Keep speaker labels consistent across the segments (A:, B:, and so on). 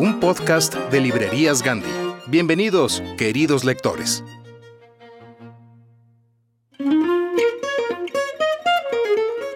A: un podcast de Librerías Gandhi. Bienvenidos, queridos lectores.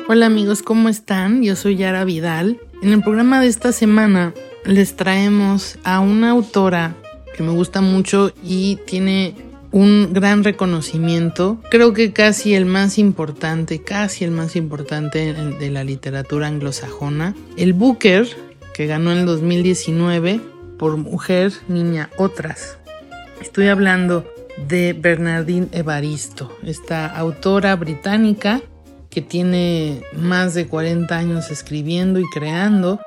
B: Hola amigos, ¿cómo están? Yo soy Yara Vidal. En el programa de esta semana les traemos a una autora que me gusta mucho y tiene un gran reconocimiento, creo que casi el más importante, casi el más importante de la literatura anglosajona, el Booker, que ganó en el 2019 por Mujer, Niña, Otras. Estoy hablando de Bernardine Evaristo, esta autora británica que tiene más de 40 años escribiendo y creando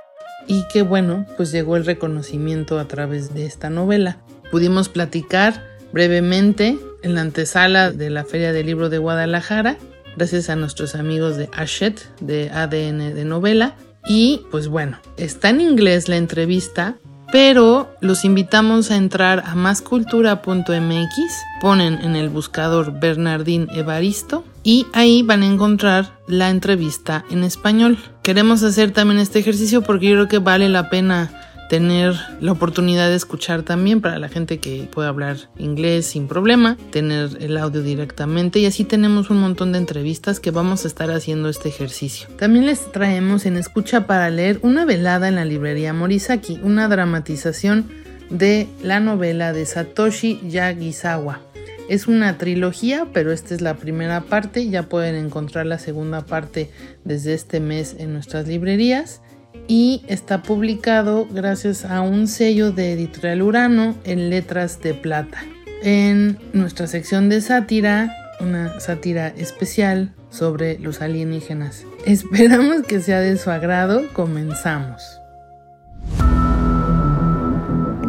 B: y que bueno, pues llegó el reconocimiento a través de esta novela. Pudimos platicar brevemente en la antesala de la Feria del Libro de Guadalajara, gracias a nuestros amigos de Ashet de ADN de novela. Y pues bueno, está en inglés la entrevista, pero los invitamos a entrar a mascultura.mx, ponen en el buscador Bernardín Evaristo y ahí van a encontrar la entrevista en español. Queremos hacer también este ejercicio porque yo creo que vale la pena tener la oportunidad de escuchar también para la gente que puede hablar inglés sin problema, tener el audio directamente y así tenemos un montón de entrevistas que vamos a estar haciendo este ejercicio. También les traemos en Escucha para leer una velada en la librería Morisaki, una dramatización de la novela de Satoshi Yagisawa. Es una trilogía, pero esta es la primera parte. Ya pueden encontrar la segunda parte desde este mes en nuestras librerías y está publicado gracias a un sello de Editorial Urano en letras de plata. En nuestra sección de sátira, una sátira especial sobre los alienígenas. Esperamos que sea de su agrado. Comenzamos.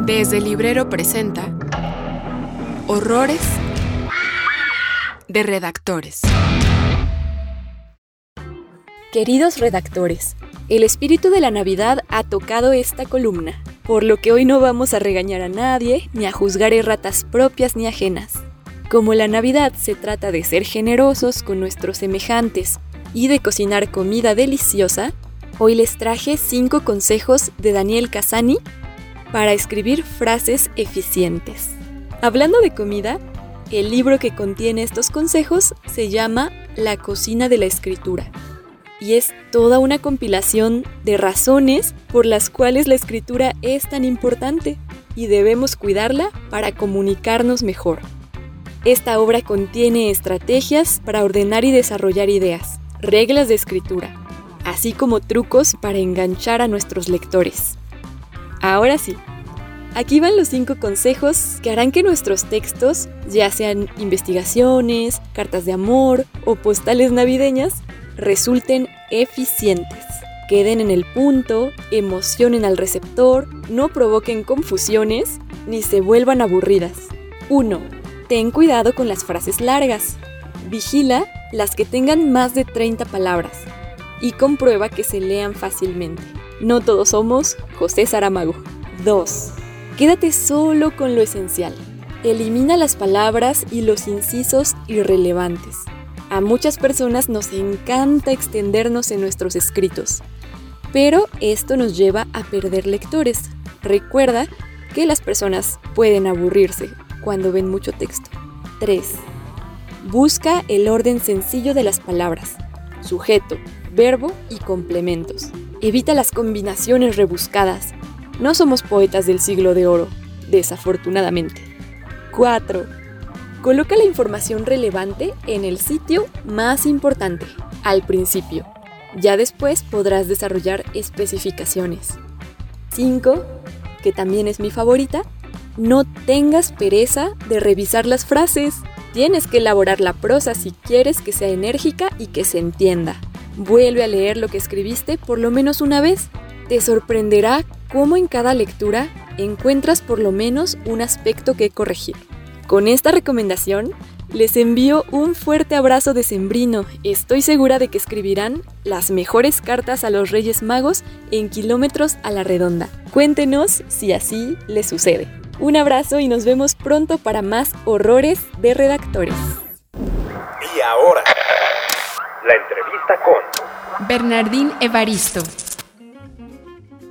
C: Desde el librero presenta Horrores de redactores.
D: Queridos redactores, el espíritu de la Navidad ha tocado esta columna, por lo que hoy no vamos a regañar a nadie, ni a juzgar erratas propias ni ajenas. Como la Navidad se trata de ser generosos con nuestros semejantes y de cocinar comida deliciosa, hoy les traje 5 consejos de Daniel Casani para escribir frases eficientes. Hablando de comida, el libro que contiene estos consejos se llama La cocina de la escritura y es toda una compilación de razones por las cuales la escritura es tan importante y debemos cuidarla para comunicarnos mejor. Esta obra contiene estrategias para ordenar y desarrollar ideas, reglas de escritura, así como trucos para enganchar a nuestros lectores. Ahora sí, aquí van los cinco consejos que harán que nuestros textos, ya sean investigaciones, cartas de amor o postales navideñas, resulten eficientes. Queden en el punto, emocionen al receptor, no provoquen confusiones ni se vuelvan aburridas. 1. Ten cuidado con las frases largas. Vigila las que tengan más de 30 palabras y comprueba que se lean fácilmente. No todos somos José Saramago. 2. Quédate solo con lo esencial. Elimina las palabras y los incisos irrelevantes. A muchas personas nos encanta extendernos en nuestros escritos, pero esto nos lleva a perder lectores. Recuerda que las personas pueden aburrirse cuando ven mucho texto. 3. Busca el orden sencillo de las palabras, sujeto, verbo y complementos. Evita las combinaciones rebuscadas. No somos poetas del siglo de oro, desafortunadamente. 4. Coloca la información relevante en el sitio más importante, al principio. Ya después podrás desarrollar especificaciones. 5. Que también es mi favorita. No tengas pereza de revisar las frases. Tienes que elaborar la prosa si quieres que sea enérgica y que se entienda. Vuelve a leer lo que escribiste por lo menos una vez. Te sorprenderá cómo en cada lectura encuentras por lo menos un aspecto que corregir. Con esta recomendación, les envío un fuerte abrazo de sembrino. Estoy segura de que escribirán las mejores cartas a los Reyes Magos en kilómetros a la redonda. Cuéntenos si así les sucede. Un abrazo y nos vemos pronto para más horrores de redactores.
E: Y ahora, la entrevista con
C: Bernardín Evaristo.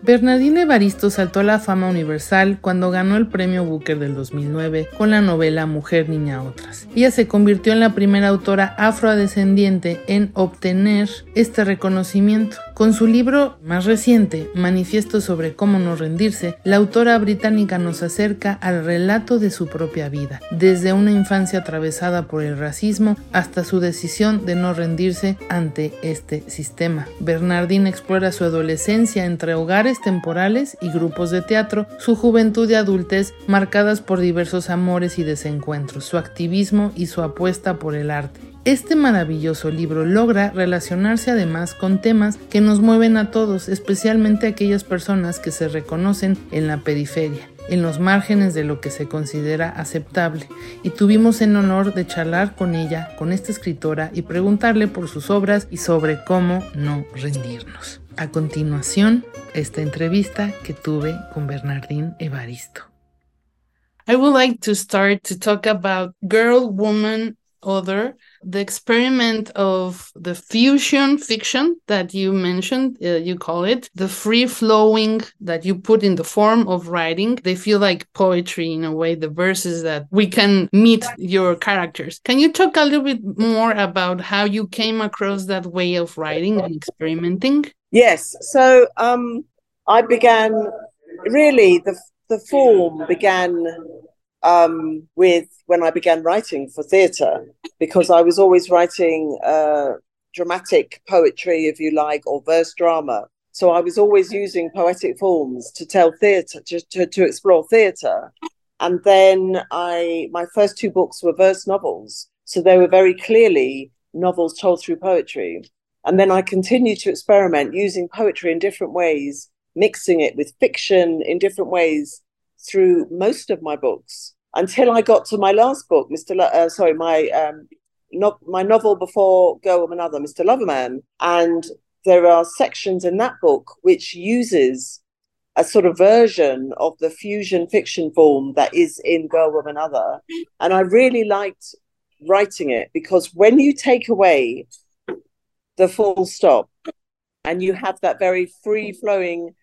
B: Bernardine Evaristo saltó a la fama universal cuando ganó el premio Booker del 2009 con la novela Mujer, Niña, Otras. Ella se convirtió en la primera autora afrodescendiente en obtener este reconocimiento. Con su libro más reciente, Manifiesto sobre cómo no rendirse, la autora británica nos acerca al relato de su propia vida, desde una infancia atravesada por el racismo hasta su decisión de no rendirse ante este sistema. Bernardine explora su adolescencia entre hogares temporales y grupos de teatro, su juventud y adultez marcadas por diversos amores y desencuentros, su activismo y su apuesta por el arte. Este maravilloso libro logra relacionarse además con temas que nos mueven a todos, especialmente aquellas personas que se reconocen en la periferia en los márgenes de lo que se considera aceptable, y tuvimos el honor de charlar con ella, con esta escritora, y preguntarle por sus obras y sobre cómo no rendirnos. A continuación, esta entrevista que tuve con Bernardín Evaristo. I would like to start to talk about girl, woman, other the experiment of the fusion fiction that you mentioned uh, you call it the free flowing that you put in the form of writing. They feel like poetry in a way the verses that we can meet your characters. Can you talk a little bit more about how you came across that way of writing and experimenting?
F: Yes. So um i began really the the form began um, with when I began writing for theatre, because I was always writing uh, dramatic poetry, if you like, or verse drama. So I was always using poetic forms to tell theatre, to, to, to explore theatre. And then I, my first two books were verse novels. So they were very clearly novels told through poetry. And then I continued to experiment using poetry in different ways, mixing it with fiction in different ways through most of my books until I got to my last book, Mr. Lo- uh, sorry, my um, no- my novel before Go with Another, Mr. Loverman, and there are sections in that book which uses a sort of version of the fusion fiction form that is in Girl with Another, and I really liked writing it because when you take away the full stop and you have that very free flowing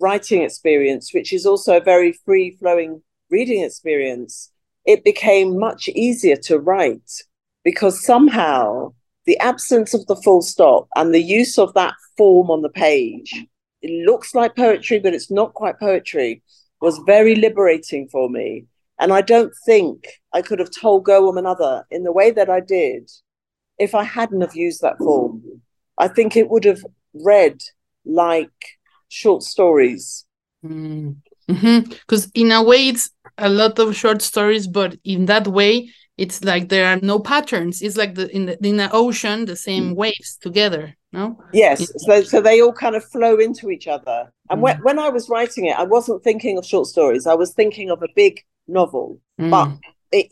F: writing experience, which is also a very free flowing reading experience, it became much easier to write because somehow the absence of the full stop and the use of that form on the page, it looks like poetry, but it's not quite poetry, was very liberating for me. And I don't think I could have told Go Woman Other in the way that I did if I hadn't have used that form. I think it would have read like short stories.
B: Because mm-hmm. in a way, it's a lot of short stories, but in that way, it's like there are no patterns. It's like the in the in the ocean, the same mm. waves together. No.
F: Yes. So so they all kind of flow into each other. And mm. when when I was writing it, I wasn't thinking of short stories. I was thinking of a big novel, mm. but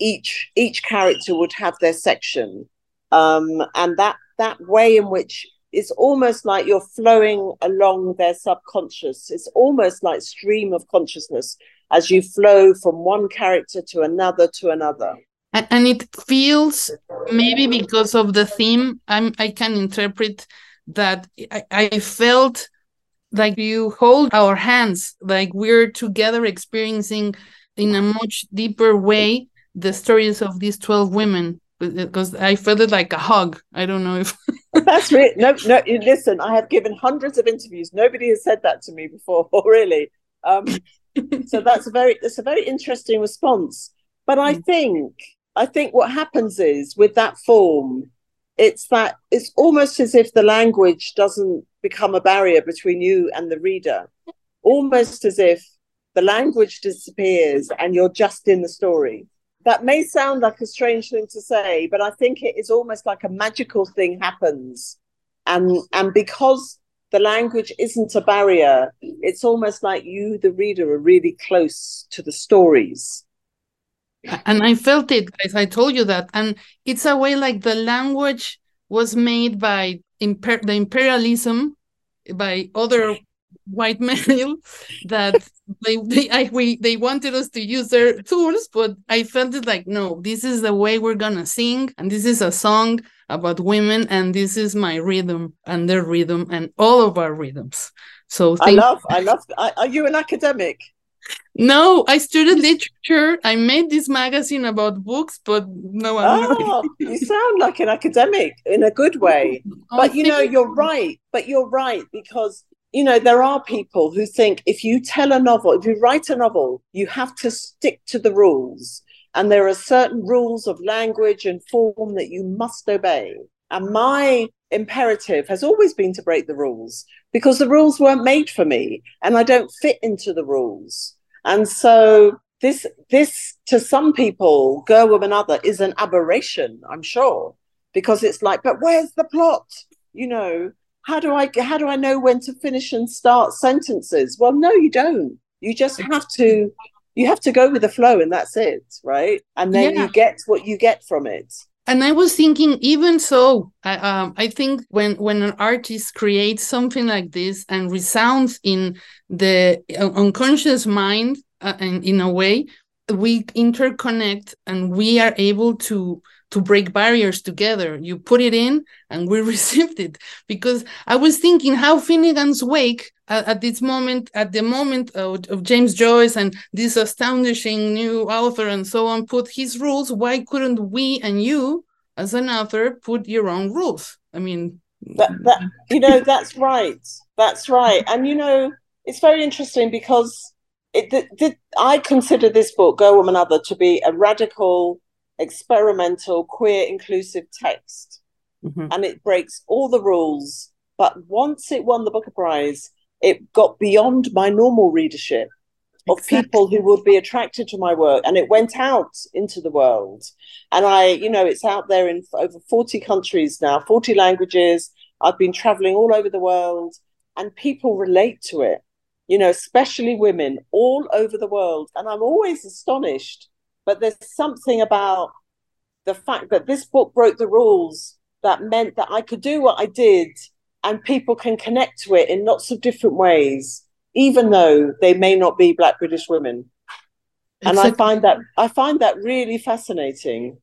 F: each each character would have their section, um, and that that way in which it's almost like you're flowing along their subconscious. It's almost like stream of consciousness as you flow from one character to another to another.
G: And, and it feels maybe because of the theme, I'm, I can interpret that I, I felt like you hold our hands, like we're together experiencing in a much deeper way the stories of these 12 women because I felt it like a hug. I don't know if
F: that's really no no listen, I have given hundreds of interviews. Nobody has said that to me before, really. Um, so that's a very that's a very interesting response. But I mm. think I think what happens is with that form, it's that it's almost as if the language doesn't become a barrier between you and the reader. Almost as if the language disappears and you're just in the story. That may sound like a strange thing to say, but I think it is almost like a magical thing happens. And and because the language isn't a barrier, it's almost like you, the reader, are really close to the stories.
G: And I felt it, as I told you that. And it's a way like the language was made by imper- the imperialism by other white male that they they I, we they wanted us to use their tools but i felt it like no this is the way we're gonna sing and this is a song about women and this is my rhythm and their rhythm and all of our rhythms. So
F: i love i love are you an academic?
G: No i studied literature. I made this magazine about books but no
F: I'm oh, you sound like an academic in a good way. Oh, but you know you're right. But you're right because you know, there are people who think if you tell a novel, if you write a novel, you have to stick to the rules. And there are certain rules of language and form that you must obey. And my imperative has always been to break the rules because the rules weren't made for me and I don't fit into the rules. And so this this to some people, girl, woman, other is an aberration, I'm sure, because it's like, but where's the plot? You know, how do I how do I know when to finish and start sentences? Well, no, you don't. You just have to you have to go with the flow and that's it, right? And then yeah. you get what you get from it.
G: And I was thinking, even so, I, um, I think when when an artist creates something like this and resounds in the unconscious mind, uh, and in a way, we interconnect and we are able to to break barriers together. You put it in, and we received it. Because I was thinking how Finnegans Wake at, at this moment, at the moment of, of, James Joyce and this astonishing new author and so on, put his rules. Why couldn't we and you, as an author, put your own rules? I mean,
F: that, that you know, that's right. That's right. And you know, it's very interesting because it, the, the, I consider this book, Girl, Woman, Other, to be a radical experimental, queer, inclusive text. Mm-hmm. And it breaks all the rules. But once it won the Booker Prize, it got beyond my normal readership of exactly. people who would be attracted to my work and it went out into the world and i you know it's out there in over 40 countries now 40 languages i've been traveling all over the world and people relate to it you know especially women all over the world and i'm always astonished but there's something about the fact that this book broke the rules that meant that I could do what I did and people can connect to it in lots of different ways, even though they may not be Black British women. And I find that I find that really fascinating.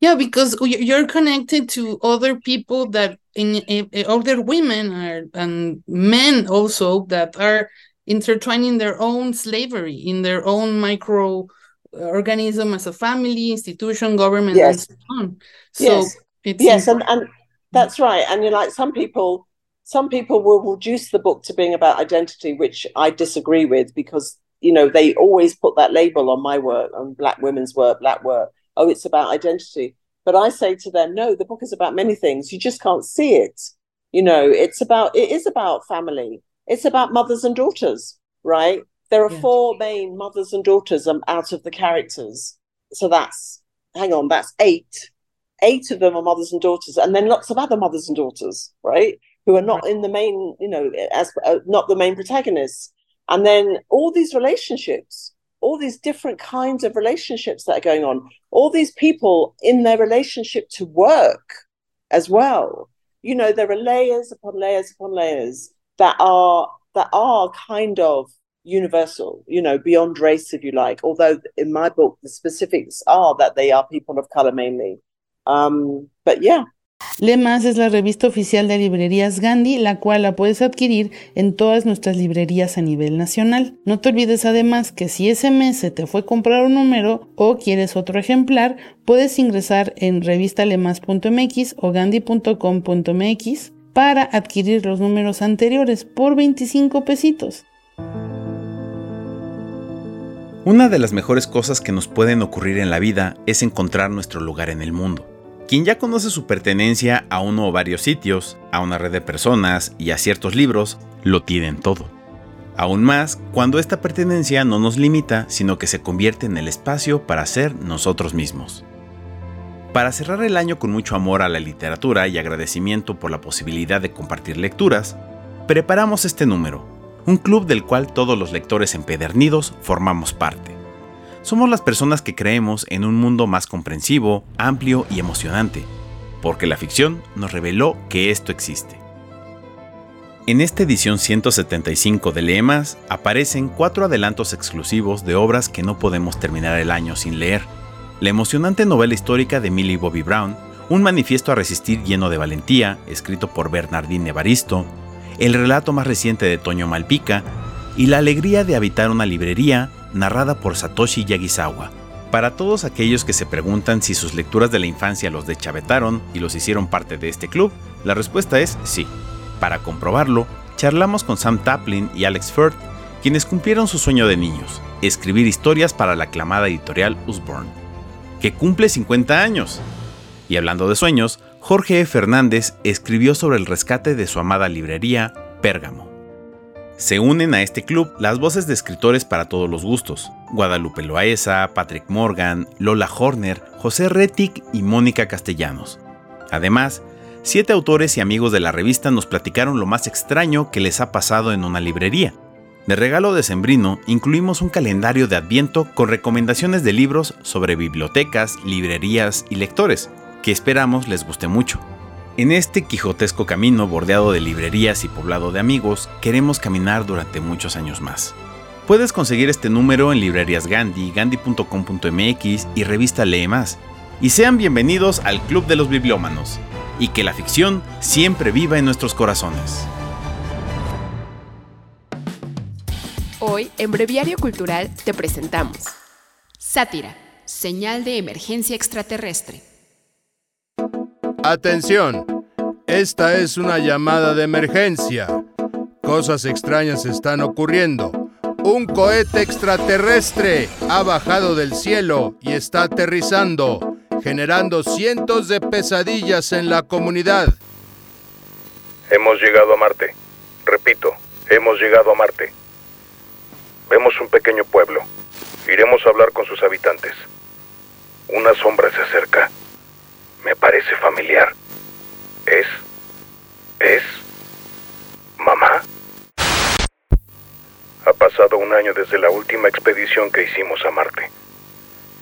G: Yeah, because you're connected to other people that in, in other women are and men also that are intertwining their own slavery in their own micro organism as a family, institution, government, yes. and so on. So
F: yes, yes and, and that's right. And you're like some people, some people will reduce the book to being about identity, which I disagree with because you know they always put that label on my work, on Black women's work, Black work. Oh, it's about identity. But I say to them, no, the book is about many things. You just can't see it. You know, it's about it is about family. It's about mothers and daughters, right? There are yeah. four main mothers and daughters um, out of the characters. So that's, hang on, that's eight. Eight of them are mothers and daughters, and then lots of other mothers and daughters, right? Who are not in the main, you know, as uh, not the main protagonists. And then all these relationships, all these different kinds of relationships that are going on, all these people in their relationship to work as well. you know, there are layers upon layers upon layers that are that are kind of universal, you know, beyond race, if you like. Although in my book, the specifics are that they are people of color mainly. Um, but yeah,
B: Lemas es la revista oficial de librerías Gandhi, la cual la puedes adquirir en todas nuestras librerías a nivel nacional. No te olvides además que si ese mes se te fue comprar un número o quieres otro ejemplar, puedes ingresar en revistalemas.mx o gandhi.com.mx para adquirir los números anteriores por 25 pesitos.
H: Una de las mejores cosas que nos pueden ocurrir en la vida es encontrar nuestro lugar en el mundo. Quien ya conoce su pertenencia a uno o varios sitios, a una red de personas y a ciertos libros, lo tienen todo. Aún más cuando esta pertenencia no nos limita, sino que se convierte en el espacio para ser nosotros mismos. Para cerrar el año con mucho amor a la literatura y agradecimiento por la posibilidad de compartir lecturas, preparamos este número, un club del cual todos los lectores empedernidos formamos parte. Somos las personas que creemos en un mundo más comprensivo, amplio y emocionante, porque la ficción nos reveló que esto existe. En esta edición 175 de Leemas aparecen cuatro adelantos exclusivos de obras que no podemos terminar el año sin leer. La emocionante novela histórica de Millie Bobby Brown, un manifiesto a resistir lleno de valentía, escrito por Bernardine Evaristo, el relato más reciente de Toño Malpica y la alegría de habitar una librería narrada por Satoshi Yagisawa. Para todos aquellos que se preguntan si sus lecturas de la infancia los deschavetaron y los hicieron parte de este club, la respuesta es sí. Para comprobarlo, charlamos con Sam Taplin y Alex Firth, quienes cumplieron su sueño de niños, escribir historias para la aclamada editorial Usborne, que cumple 50 años. Y hablando de sueños, Jorge E. Fernández escribió sobre el rescate de su amada librería, Pérgamo. Se unen a este club las voces de escritores para todos los gustos, Guadalupe Loaesa, Patrick Morgan, Lola Horner, José Retic y Mónica Castellanos. Además, siete autores y amigos de la revista nos platicaron lo más extraño que les ha pasado en una librería. De regalo de Sembrino incluimos un calendario de Adviento con recomendaciones de libros sobre bibliotecas, librerías y lectores, que esperamos les guste mucho. En este quijotesco camino bordeado de librerías y poblado de amigos, queremos caminar durante muchos años más. Puedes conseguir este número en librerías Gandhi, gandhi.com.mx y revista Lee Más. Y sean bienvenidos al Club de los Bibliómanos. Y que la ficción siempre viva en nuestros corazones.
C: Hoy, en Breviario Cultural, te presentamos Sátira, señal de emergencia extraterrestre.
I: Atención, esta es una llamada de emergencia. Cosas extrañas están ocurriendo. Un cohete extraterrestre ha bajado del cielo y está aterrizando, generando cientos de pesadillas en la comunidad.
J: Hemos llegado a Marte. Repito, hemos llegado a Marte. Vemos un pequeño pueblo. Iremos a hablar con sus habitantes. Una sombra se acerca. Me parece familiar. ¿Es? ¿Es? ¿Mamá? Ha pasado un año desde la última expedición que hicimos a Marte.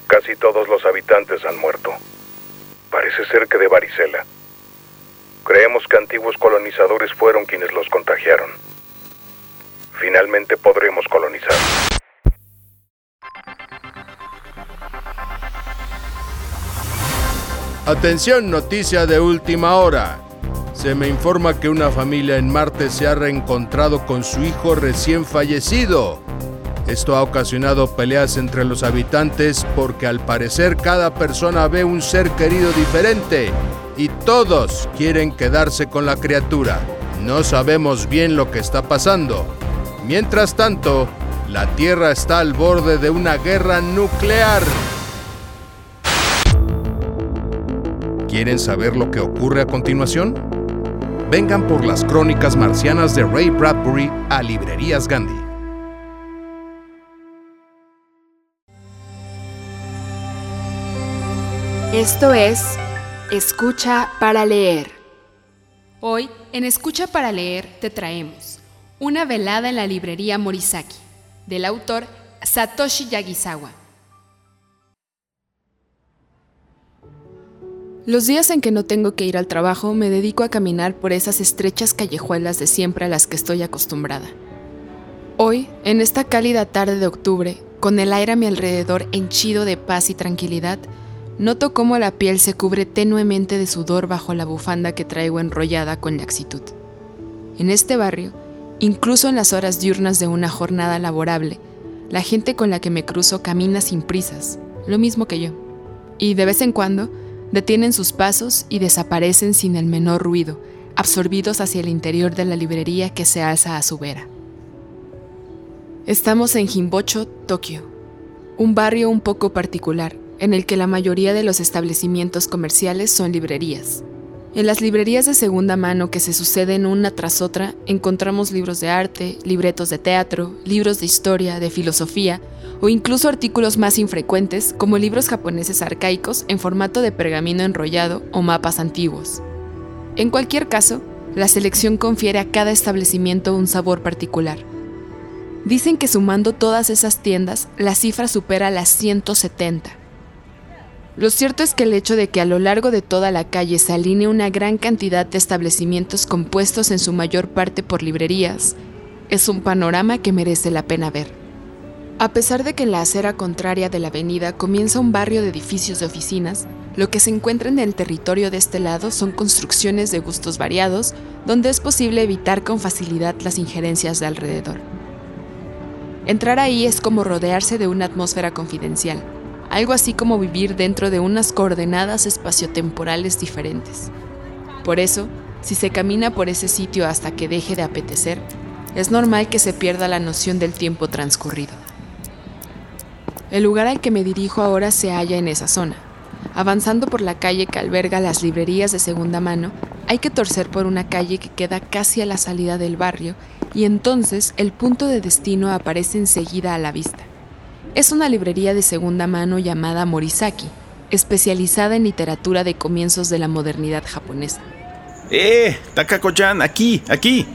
J: Casi todos los habitantes han muerto. Parece ser que de varicela. Creemos que antiguos colonizadores fueron quienes los contagiaron. Finalmente podremos colonizar.
I: Atención, noticia de última hora. Se me informa que una familia en Marte se ha reencontrado con su hijo recién fallecido. Esto ha ocasionado peleas entre los habitantes porque al parecer cada persona ve un ser querido diferente y todos quieren quedarse con la criatura. No sabemos bien lo que está pasando. Mientras tanto, la Tierra está al borde de una guerra nuclear. ¿Quieren saber lo que ocurre a continuación? Vengan por las crónicas marcianas de Ray Bradbury a Librerías Gandhi.
C: Esto es Escucha para leer. Hoy, en Escucha para leer, te traemos Una velada en la librería Morisaki, del autor Satoshi Yagisawa. Los días en que no tengo que ir al trabajo me dedico a caminar por esas estrechas callejuelas de siempre a las que estoy acostumbrada. Hoy, en esta cálida tarde de octubre, con el aire a mi alrededor henchido de paz y tranquilidad, noto cómo la piel se cubre tenuemente de sudor bajo la bufanda que traigo enrollada con laxitud. En este barrio, incluso en las horas diurnas de una jornada laborable, la gente con la que me cruzo camina sin prisas, lo mismo que yo. Y de vez en cuando, detienen sus pasos y desaparecen sin el menor ruido, absorbidos hacia el interior de la librería que se alza a su vera. Estamos en Himbocho, Tokio, un barrio un poco particular, en el que la mayoría de los establecimientos comerciales son librerías. En las librerías de segunda mano que se suceden una tras otra, encontramos libros de arte, libretos de teatro, libros de historia, de filosofía o incluso artículos más infrecuentes como libros japoneses arcaicos en formato de pergamino enrollado o mapas antiguos. En cualquier caso, la selección confiere a cada establecimiento un sabor particular. Dicen que sumando todas esas tiendas, la cifra supera las 170. Lo cierto es que el hecho de que a lo largo de toda la calle se alinee una gran cantidad de establecimientos compuestos en su mayor parte por librerías es un panorama que merece la pena ver. A pesar de que en la acera contraria de la avenida comienza un barrio de edificios de oficinas, lo que se encuentra en el territorio de este lado son construcciones de gustos variados, donde es posible evitar con facilidad las injerencias de alrededor. Entrar ahí es como rodearse de una atmósfera confidencial, algo así como vivir dentro de unas coordenadas espaciotemporales diferentes. Por eso, si se camina por ese sitio hasta que deje de apetecer, es normal que se pierda la noción del tiempo transcurrido. El lugar al que me dirijo ahora se halla en esa zona. Avanzando por la calle que alberga las librerías de segunda mano, hay que torcer por una calle que queda casi a la salida del barrio y entonces el punto de destino aparece enseguida a la vista. Es una librería de segunda mano llamada Morisaki, especializada en literatura de comienzos de la modernidad japonesa.
H: ¡Eh! Takako-chan, aquí, aquí.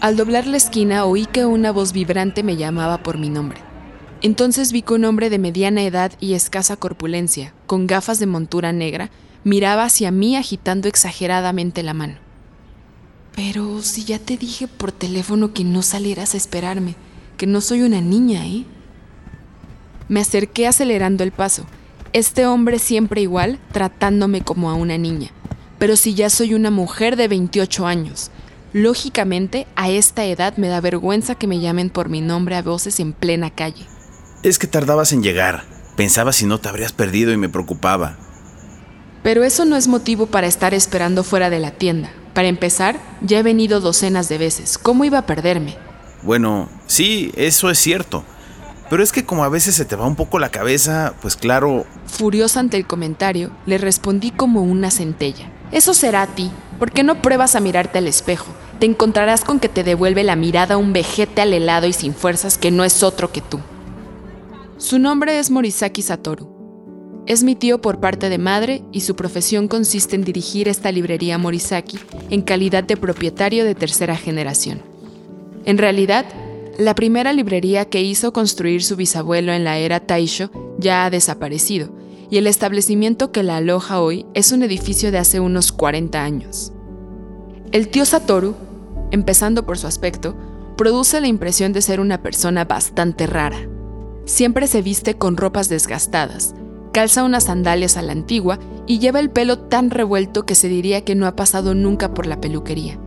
C: Al doblar la esquina oí que una voz vibrante me llamaba por mi nombre. Entonces vi que un hombre de mediana edad y escasa corpulencia, con gafas de montura negra, miraba hacia mí agitando exageradamente la mano. Pero si ya te dije por teléfono que no salieras a esperarme, que no soy una niña, ¿eh? Me acerqué acelerando el paso. Este hombre siempre igual, tratándome como a una niña. Pero si ya soy una mujer de 28 años. Lógicamente, a esta edad me da vergüenza que me llamen por mi nombre a voces en plena calle.
H: Es que tardabas en llegar. Pensaba si no te habrías perdido y me preocupaba.
C: Pero eso no es motivo para estar esperando fuera de la tienda. Para empezar, ya he venido docenas de veces. ¿Cómo iba a perderme?
H: Bueno, sí, eso es cierto. Pero es que como a veces se te va un poco la cabeza, pues claro...
C: Furiosa ante el comentario, le respondí como una centella. Eso será a ti. ¿Por qué no pruebas a mirarte al espejo? Te encontrarás con que te devuelve la mirada un vejete al helado y sin fuerzas que no es otro que tú. Su nombre es Morisaki Satoru. Es mi tío por parte de madre y su profesión consiste en dirigir esta librería Morisaki en calidad de propietario de tercera generación. En realidad, la primera librería que hizo construir su bisabuelo en la era Taisho ya ha desaparecido, y el establecimiento que la aloja hoy es un edificio de hace unos 40 años. El tío Satoru, empezando por su aspecto, produce la impresión de ser una persona bastante rara. Siempre se viste con ropas desgastadas, calza unas sandalias a la antigua y lleva el pelo tan revuelto que se diría que no ha pasado nunca por la peluquería.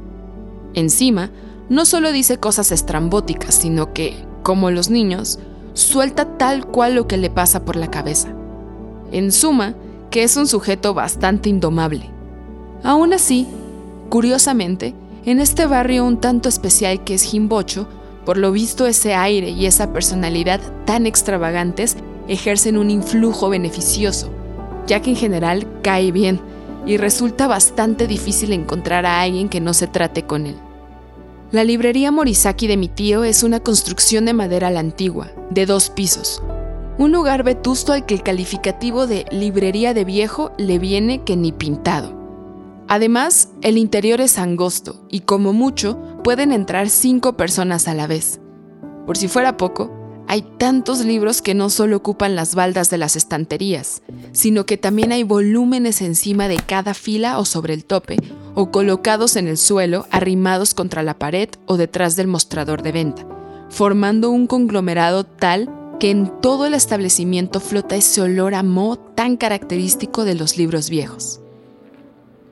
C: Encima, no solo dice cosas estrambóticas, sino que, como los niños, suelta tal cual lo que le pasa por la cabeza. En suma, que es un sujeto bastante indomable. Aún así, curiosamente, en este barrio un tanto especial que es Jimbocho, por lo visto ese aire y esa personalidad tan extravagantes ejercen un influjo beneficioso, ya que en general cae bien y resulta bastante difícil encontrar a alguien que no se trate con él. La librería Morisaki de mi tío es una construcción de madera a la antigua, de dos pisos. Un lugar vetusto al que el calificativo de librería de viejo le viene que ni pintado. Además, el interior es angosto y como mucho pueden entrar cinco personas a la vez. Por si fuera poco, hay tantos libros que no solo ocupan las baldas de las estanterías, sino que también hay volúmenes encima de cada fila o sobre el tope, o colocados en el suelo, arrimados contra la pared o detrás del mostrador de venta, formando un conglomerado tal que en todo el establecimiento flota ese olor a moho tan característico de los libros viejos.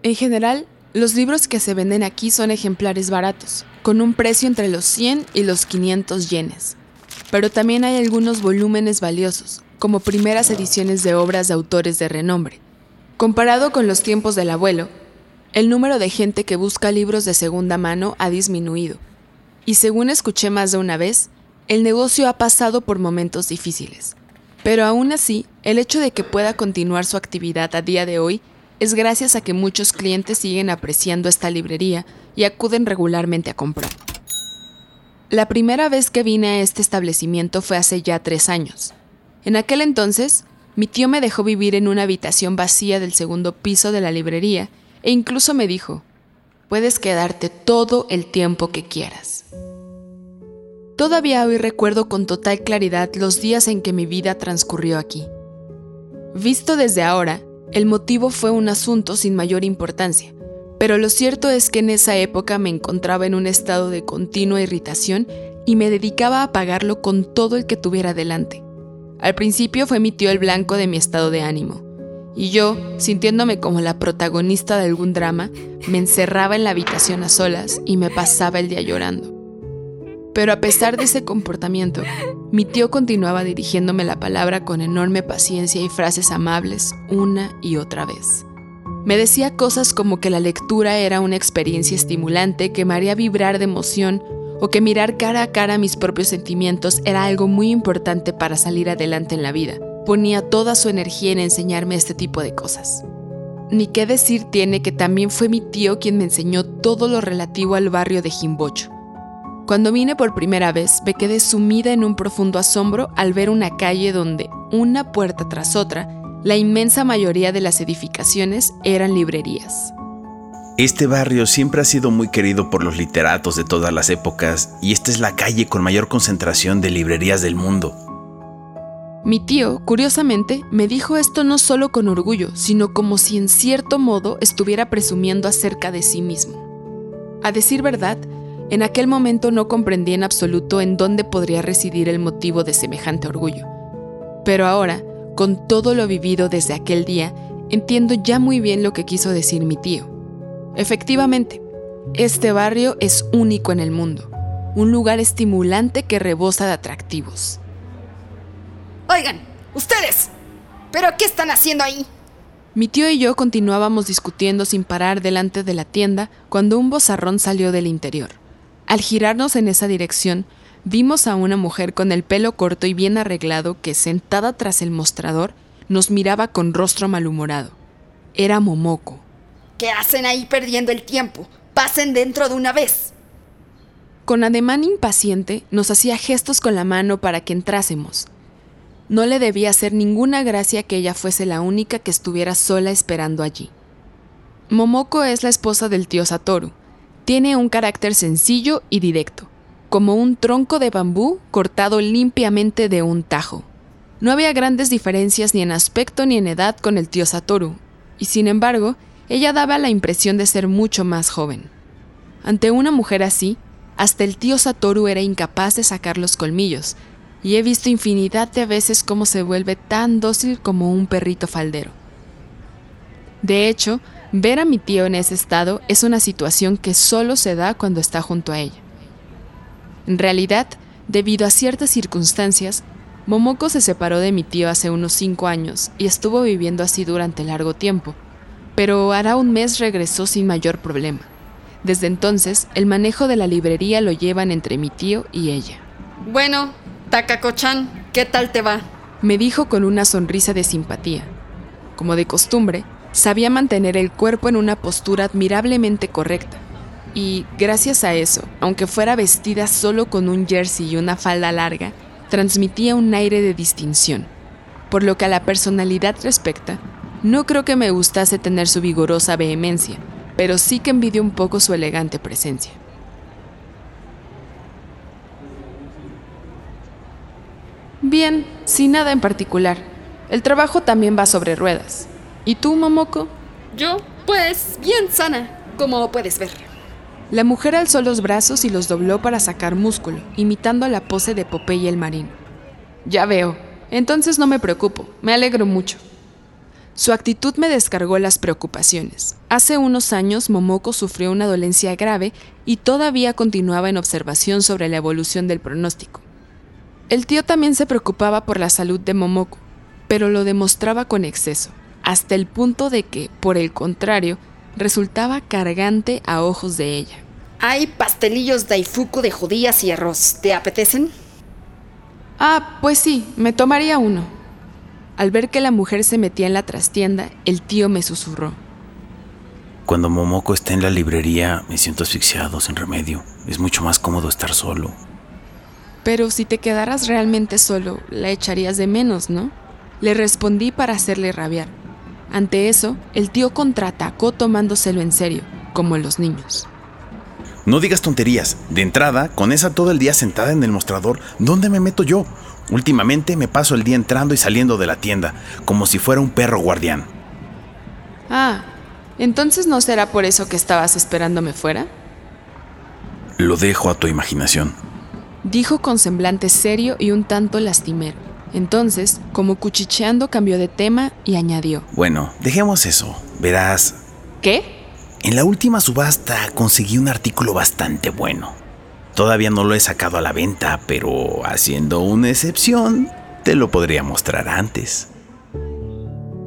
C: En general, los libros que se venden aquí son ejemplares baratos, con un precio entre los 100 y los 500 yenes. Pero también hay algunos volúmenes valiosos, como primeras ediciones de obras de autores de renombre. Comparado con los tiempos del abuelo, el número de gente que busca libros de segunda mano ha disminuido. Y según escuché más de una vez, el negocio ha pasado por momentos difíciles. Pero aún así, el hecho de que pueda continuar su actividad a día de hoy es gracias a que muchos clientes siguen apreciando esta librería y acuden regularmente a comprar. La primera vez que vine a este establecimiento fue hace ya tres años. En aquel entonces, mi tío me dejó vivir en una habitación vacía del segundo piso de la librería e incluso me dijo, puedes quedarte todo el tiempo que quieras. Todavía hoy recuerdo con total claridad los días en que mi vida transcurrió aquí. Visto desde ahora, el motivo fue un asunto sin mayor importancia, pero lo cierto es que en esa época me encontraba en un estado de continua irritación y me dedicaba a pagarlo con todo el que tuviera delante. Al principio fue mi tío el blanco de mi estado de ánimo, y yo, sintiéndome como la protagonista de algún drama, me encerraba en la habitación a solas y me pasaba el día llorando. Pero a pesar de ese comportamiento, mi tío continuaba dirigiéndome la palabra con enorme paciencia y frases amables una y otra vez. Me decía cosas como que la lectura era una experiencia estimulante que me haría vibrar de emoción o que mirar cara a cara mis propios sentimientos era algo muy importante para salir adelante en la vida. Ponía toda su energía en enseñarme este tipo de cosas. Ni qué decir tiene que también fue mi tío quien me enseñó todo lo relativo al barrio de Jimbocho. Cuando vine por primera vez, me quedé sumida en un profundo asombro al ver una calle donde, una puerta tras otra, la inmensa mayoría de las edificaciones eran librerías.
H: Este barrio siempre ha sido muy querido por los literatos de todas las épocas y esta es la calle con mayor concentración de librerías del mundo.
C: Mi tío, curiosamente, me dijo esto no solo con orgullo, sino como si en cierto modo estuviera presumiendo acerca de sí mismo. A decir verdad, en aquel momento no comprendí en absoluto en dónde podría residir el motivo de semejante orgullo. Pero ahora, con todo lo vivido desde aquel día, entiendo ya muy bien lo que quiso decir mi tío. Efectivamente, este barrio es único en el mundo, un lugar estimulante que rebosa de atractivos.
K: Oigan, ustedes, ¿pero qué están haciendo ahí?
C: Mi tío y yo continuábamos discutiendo sin parar delante de la tienda cuando un bozarrón salió del interior. Al girarnos en esa dirección, vimos a una mujer con el pelo corto y bien arreglado que, sentada tras el mostrador, nos miraba con rostro malhumorado. Era Momoko.
K: ¿Qué hacen ahí perdiendo el tiempo? Pasen dentro de una vez.
C: Con ademán impaciente, nos hacía gestos con la mano para que entrásemos. No le debía hacer ninguna gracia que ella fuese la única que estuviera sola esperando allí. Momoko es la esposa del tío Satoru, tiene un carácter sencillo y directo, como un tronco de bambú cortado limpiamente de un tajo. No había grandes diferencias ni en aspecto ni en edad con el tío Satoru, y sin embargo, ella daba la impresión de ser mucho más joven. Ante una mujer así, hasta el tío Satoru era incapaz de sacar los colmillos, y he visto infinidad de veces cómo se vuelve tan dócil como un perrito faldero. De hecho, Ver a mi tío en ese estado es una situación que solo se da cuando está junto a ella. En realidad, debido a ciertas circunstancias, Momoko se separó de mi tío hace unos cinco años y estuvo viviendo así durante largo tiempo, pero hará un mes regresó sin mayor problema. Desde entonces, el manejo de la librería lo llevan entre mi tío y ella.
K: Bueno, Takako-chan, ¿qué tal te va?
C: Me dijo con una sonrisa de simpatía. Como de costumbre, sabía mantener el cuerpo en una postura admirablemente correcta. Y gracias a eso, aunque fuera vestida solo con un jersey y una falda larga, transmitía un aire de distinción. Por lo que a la personalidad respecta, no creo que me gustase tener su vigorosa vehemencia, pero sí que envidio un poco su elegante presencia. Bien, sin nada en particular. El trabajo también va sobre ruedas. ¿Y tú, Momoko?
K: Yo, pues, bien sana, como puedes ver.
C: La mujer alzó los brazos y los dobló para sacar músculo, imitando la pose de Popeye el marino. Ya veo. Entonces no me preocupo, me alegro mucho. Su actitud me descargó las preocupaciones. Hace unos años Momoko sufrió una dolencia grave y todavía continuaba en observación sobre la evolución del pronóstico. El tío también se preocupaba por la salud de Momoko, pero lo demostraba con exceso, hasta el punto de que, por el contrario, resultaba cargante a ojos de ella.
K: Hay pastelillos daifuku de judías y arroz. ¿Te apetecen?
C: Ah, pues sí, me tomaría uno. Al ver que la mujer se metía en la trastienda, el tío me susurró.
H: Cuando Momoko está en la librería, me siento asfixiado, sin remedio. Es mucho más cómodo estar solo.
C: Pero si te quedaras realmente solo, la echarías de menos, ¿no? Le respondí para hacerle rabiar. Ante eso, el tío contraatacó tomándoselo en serio, como los niños.
H: No digas tonterías. De entrada, con esa todo el día sentada en el mostrador, ¿dónde me meto yo? Últimamente me paso el día entrando y saliendo de la tienda, como si fuera un perro guardián.
C: Ah, entonces no será por eso que estabas esperándome fuera?
H: Lo dejo a tu imaginación.
C: Dijo con semblante serio y un tanto lastimero. Entonces, como cuchicheando, cambió de tema y añadió.
H: Bueno, dejemos eso. Verás.
C: ¿Qué?
H: En la última subasta conseguí un artículo bastante bueno. Todavía no lo he sacado a la venta, pero haciendo una excepción, te lo podría mostrar antes.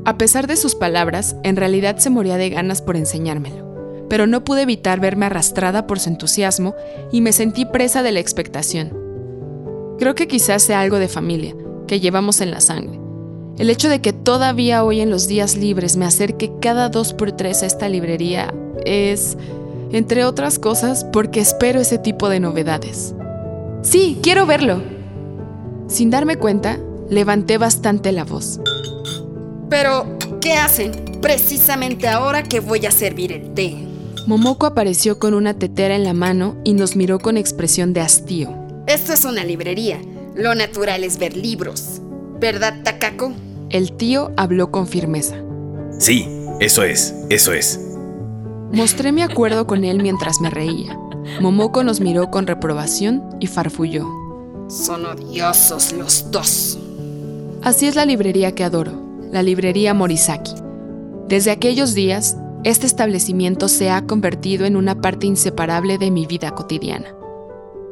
C: A pesar de sus palabras, en realidad se moría de ganas por enseñármelo, pero no pude evitar verme arrastrada por su entusiasmo y me sentí presa de la expectación. Creo que quizás sea algo de familia, que llevamos en la sangre. El hecho de que todavía hoy en los días libres me acerque cada dos por tres a esta librería es, entre otras cosas, porque espero ese tipo de novedades. Sí, quiero verlo. Sin darme cuenta, levanté bastante la voz.
K: Pero, ¿qué hacen? Precisamente ahora que voy a servir el té.
C: Momoko apareció con una tetera en la mano y nos miró con expresión de hastío.
K: Esto es una librería. Lo natural es ver libros. ¿Verdad, Takako?
C: El tío habló con firmeza.
H: Sí, eso es, eso es.
C: Mostré mi acuerdo con él mientras me reía. Momoko nos miró con reprobación y farfulló.
K: Son odiosos los dos.
C: Así es la librería que adoro, la librería Morisaki. Desde aquellos días, este establecimiento se ha convertido en una parte inseparable de mi vida cotidiana.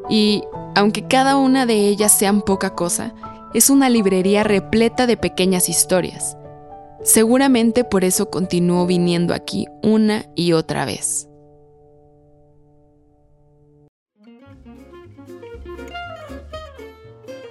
C: Y, aunque cada una de ellas sean poca cosa, es una librería repleta de pequeñas historias. Seguramente por eso continúo viniendo aquí una y otra vez.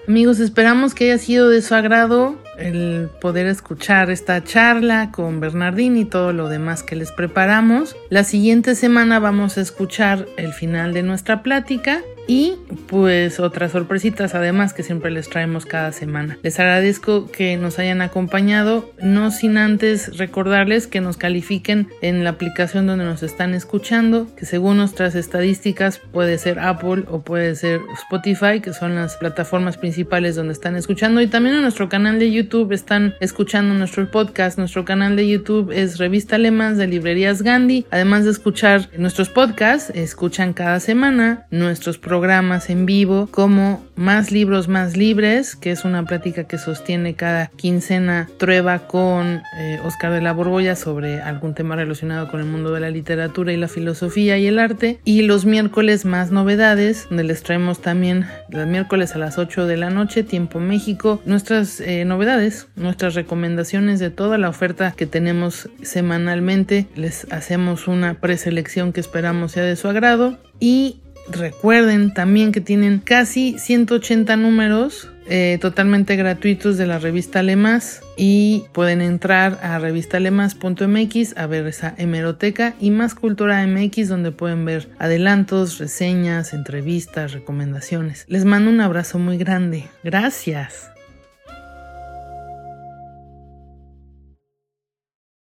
B: Amigos, esperamos que haya sido de su agrado el poder escuchar esta charla con Bernardín y todo lo demás que les preparamos. La siguiente semana vamos a escuchar el final de nuestra plática y pues otras sorpresitas además que siempre les traemos cada semana. Les agradezco que nos hayan acompañado, no sin antes recordarles que nos califiquen en la aplicación donde nos están escuchando, que según nuestras estadísticas puede ser Apple o puede ser Spotify, que son las plataformas principales donde están escuchando y también en nuestro canal de YouTube están escuchando nuestro podcast. Nuestro canal de YouTube es Revista Alemas de Librerías Gandhi. Además de escuchar nuestros podcasts, escuchan cada semana nuestros programas programas en vivo como Más Libros Más Libres, que es una plática que sostiene cada quincena Trueba con eh, Oscar de la Borbolla sobre algún tema relacionado con el mundo de la literatura y la filosofía y el arte. Y los miércoles Más Novedades, donde les traemos también los miércoles a las 8 de la noche, tiempo México, nuestras eh, novedades, nuestras recomendaciones de toda la oferta que tenemos semanalmente. Les hacemos una preselección que esperamos sea de su agrado. Y Recuerden también que tienen casi 180 números eh, totalmente gratuitos de la revista Lemas y pueden entrar a revistalemas.mx a ver esa hemeroteca y más cultura MX donde pueden ver adelantos, reseñas, entrevistas, recomendaciones. Les mando un abrazo muy grande. Gracias.